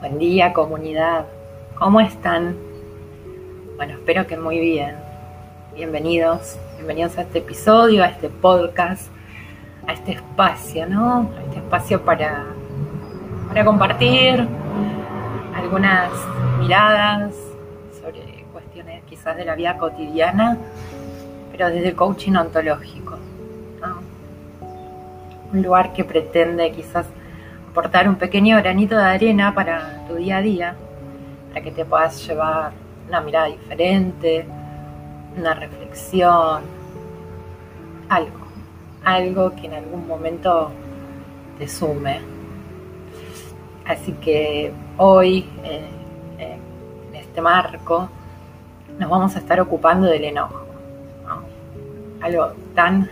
Buen día comunidad, ¿cómo están? Bueno, espero que muy bien. Bienvenidos, bienvenidos a este episodio, a este podcast, a este espacio, ¿no? A este espacio para, para compartir algunas miradas sobre cuestiones quizás de la vida cotidiana, pero desde el coaching ontológico, ¿no? Un lugar que pretende quizás aportar un pequeño granito de arena para tu día a día, para que te puedas llevar una mirada diferente, una reflexión, algo, algo que en algún momento te sume. Así que hoy, eh, eh, en este marco, nos vamos a estar ocupando del enojo. Algo tan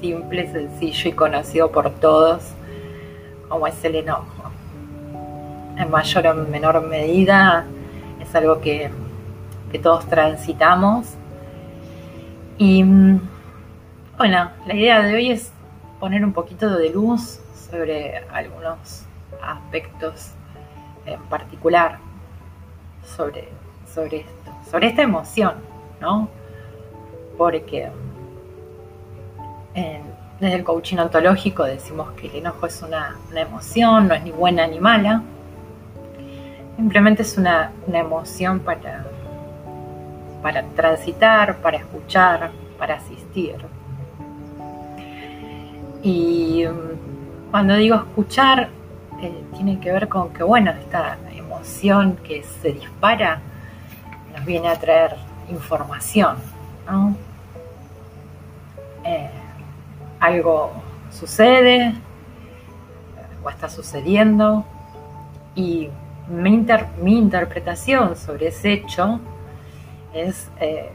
simple, sencillo y conocido por todos como es el enojo. En mayor o menor medida es algo que, todos transitamos. Y bueno, la idea de hoy es poner un poquito de luz sobre algunos aspectos en particular sobre, sobre esto, sobre esta emoción, ¿no? Porque en, desde el coaching ontológico decimos que el enojo es una, emoción, no es ni buena ni mala. Simplemente es una, emoción para, para transitar, para escuchar, para asistir. Y mm, cuando digo escuchar, eh, tiene que ver con que, bueno, esta emoción que se dispara nos viene a traer información, ¿no? Eh, algo sucede o está sucediendo y mi, interpretación sobre ese hecho es eh,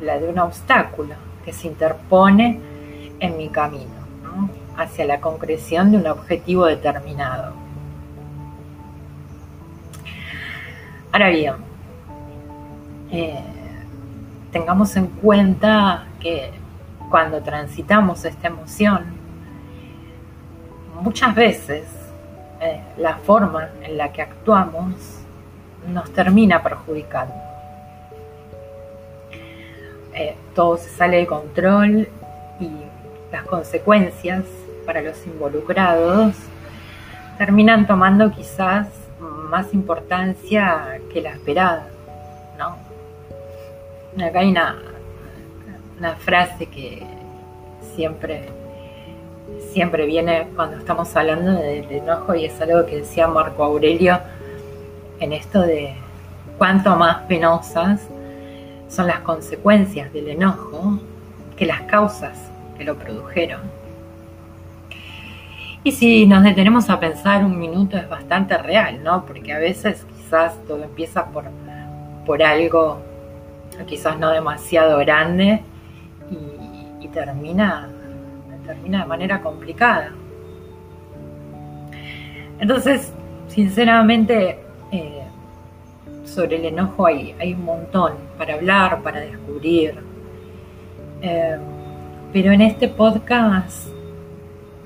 la de un obstáculo que se interpone en mi camino hacia la concreción de un objetivo determinado. Ahora bien, eh, tengamos en cuenta que cuando transitamos esta emoción, muchas veces eh, la forma en la que actuamos nos termina perjudicando. Eh, todo se sale de control y las consecuencias para los involucrados terminan tomando quizás más importancia que la esperada, ¿no? Acá hay una, una frase que siempre, siempre viene cuando estamos hablando del enojo y es algo que decía Marco Aurelio en esto de cuánto más penosas son las consecuencias del enojo que las causas que lo produjeron. Y si nos detenemos a pensar un minuto es bastante real, ¿no? Porque a veces quizás todo empieza por, por algo quizás no demasiado grande termina, de manera complicada. Entonces, sinceramente, eh, sobre el enojo hay, hay, un montón para hablar, para descubrir. Eh, pero en este podcast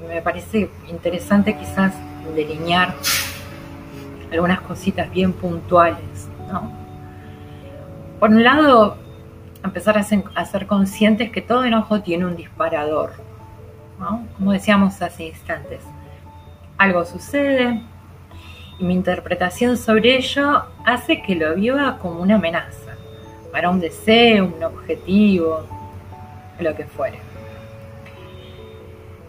me parece interesante quizás delinear algunas cositas bien puntuales. Por un lado, empezar a ser, conscientes que todo enojo tiene un disparador, Como decíamos hace instantes. Algo sucede y mi interpretación sobre ello hace que lo viva como una amenaza, para un deseo, un objetivo, lo que fuere.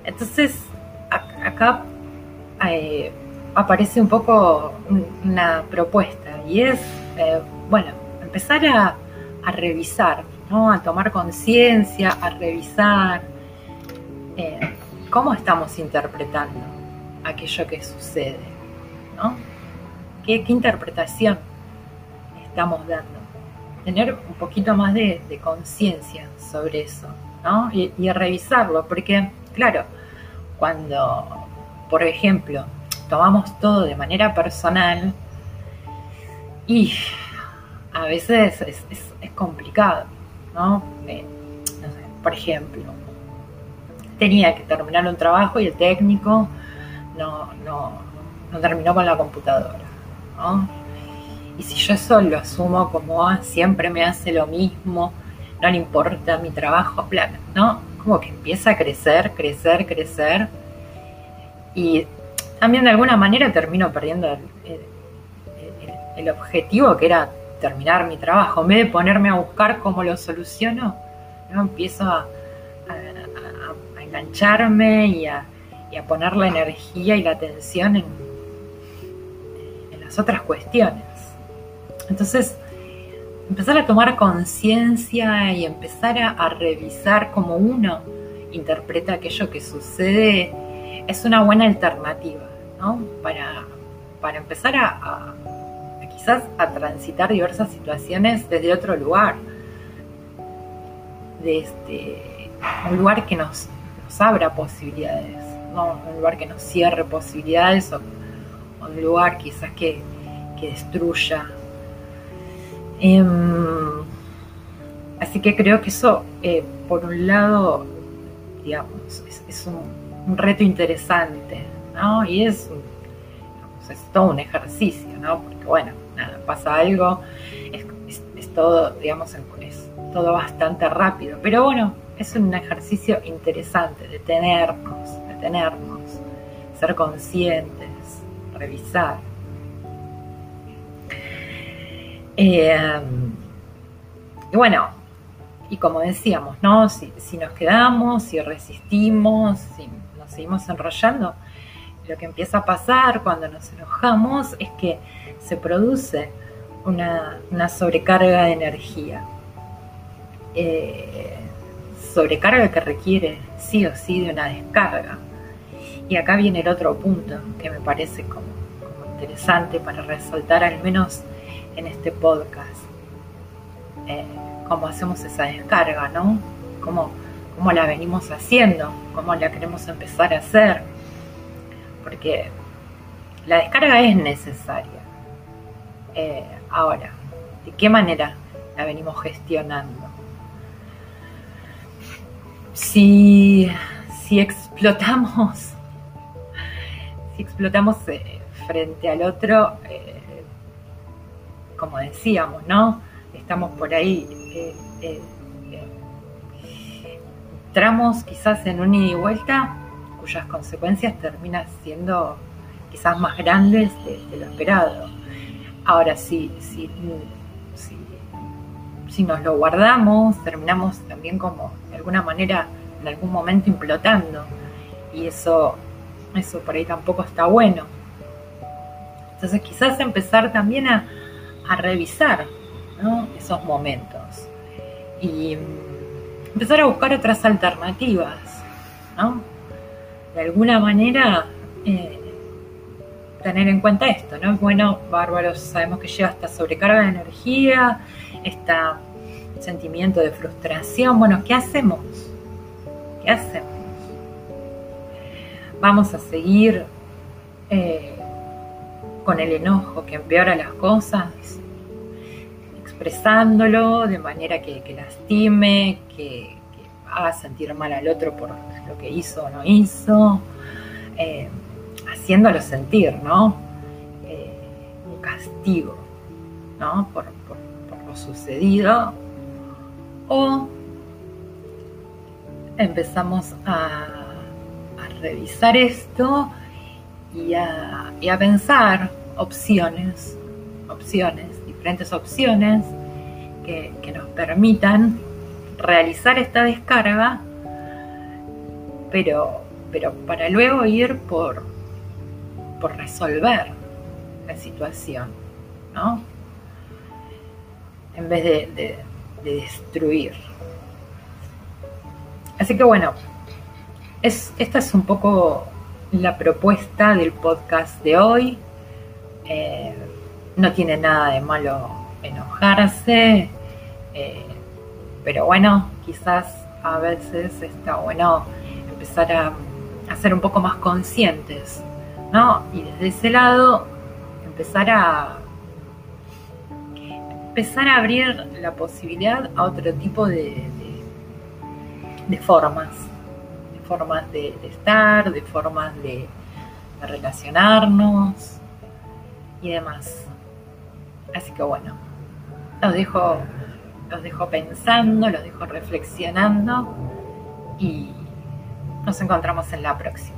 Entonces, acá eh, aparece un poco una propuesta y es, eh, bueno, empezar a a revisar, ¿no? a tomar conciencia, a revisar eh, cómo estamos interpretando aquello que sucede, ¿no? ¿Qué, interpretación estamos dando? Tener un poquito más de, conciencia sobre eso, ¿no? Y, y revisarlo, porque, claro, cuando, por ejemplo, tomamos todo de manera personal y a veces es, complicado, ¿no? ¿no? sé, por ejemplo, tenía que terminar un trabajo y el técnico no, no, no terminó con la computadora. ¿no? Y si yo eso lo asumo como, ah, siempre me hace lo mismo, no le importa mi trabajo, bla, ¿no? Como que empieza a crecer, crecer, crecer. Y también de alguna manera termino perdiendo el, objetivo que era terminar mi trabajo. En vez de ponerme a buscar cómo lo soluciono, ¿no? empiezo a, engancharme y a, poner la energía y la atención en, las otras cuestiones. Entonces, empezar a tomar conciencia y empezar a, revisar cómo uno interpreta aquello que sucede es una buena alternativa, ¿no? Para, para empezar a, a transitar diversas situaciones desde otro lugar, desde este, un lugar que nos, abra posibilidades, un lugar que nos cierre posibilidades o, un lugar quizás que, que destruya Em, así que creo que eso, eh, por un lado, digamos, es, un, reto interesante, ¿no? Y es, es todo un ejercicio, ¿no? Porque, bueno, nada, pasa algo, es, todo, digamos, es todo bastante rápido, pero bueno, es un ejercicio interesante, detenernos, detenernos, ser conscientes, revisar. Eh, y bueno, y como decíamos, ¿no? Si, nos quedamos, si resistimos, si nos seguimos enrollando, lo que empieza a pasar cuando nos enojamos es que se produce una, sobrecarga de energía. Eh, sobrecarga que requiere sí o sí de una descarga. Y acá viene el otro punto que me parece como interesante para resaltar al menos en este podcast. Eh, cómo hacemos esa descarga, ¿no? Cómo, cómo la venimos haciendo, cómo la queremos empezar a hacer. Porque la descarga es necesaria. Eh, ahora, ¿de qué manera la venimos gestionando? Si, si explotamos, si explotamos eh, frente al otro, como decíamos, ¿no? Estamos por ahí, eh, eh, eh, tramos quizás en un ida y vuelta cuyas consecuencias terminan siendo quizás más grandes de, lo esperado. Ahora, si, si, si, si nos lo guardamos, terminamos también como de alguna manera en algún momento implotando. Y eso, eso por ahí tampoco está bueno. Entonces quizás empezar también a, a revisar esos momentos y empezar a buscar otras alternativas. De alguna manera, eh, tener en cuenta esto, ¿no? Bueno, bárbaro, sabemos que lleva esta sobrecarga de energía, este sentimiento de frustración. Bueno, ¿qué hacemos? ¿Qué hacemos? Vamos a seguir eh, con el enojo que empeora las cosas, expresándolo de manera que, lastime, que, haga sentir mal al otro por lo que hizo o no hizo, eh, haciéndolo sentir, ¿no? Eh, un castigo, ¿no? Por, lo sucedido. O empezamos a, a revisar esto y a, pensar opciones, opciones, diferentes opciones que, nos permitan realizar esta descarga, pero, pero para luego ir por, por resolver la situación, ¿no? En vez de, de destruir. Así que bueno, es, esta es un poco la propuesta del podcast de hoy. Eh, no tiene nada de malo enojarse, eh, pero bueno, quizás a veces está bueno empezar a, ser un poco más conscientes, ¿no? Y desde ese lado empezar a empezar a abrir la posibilidad a otro tipo de, de formas formas de, estar, de formas de, relacionarnos y demás. Así que bueno, los dejo, los dejo pensando, los dejo reflexionando y nos encontramos en la próxima.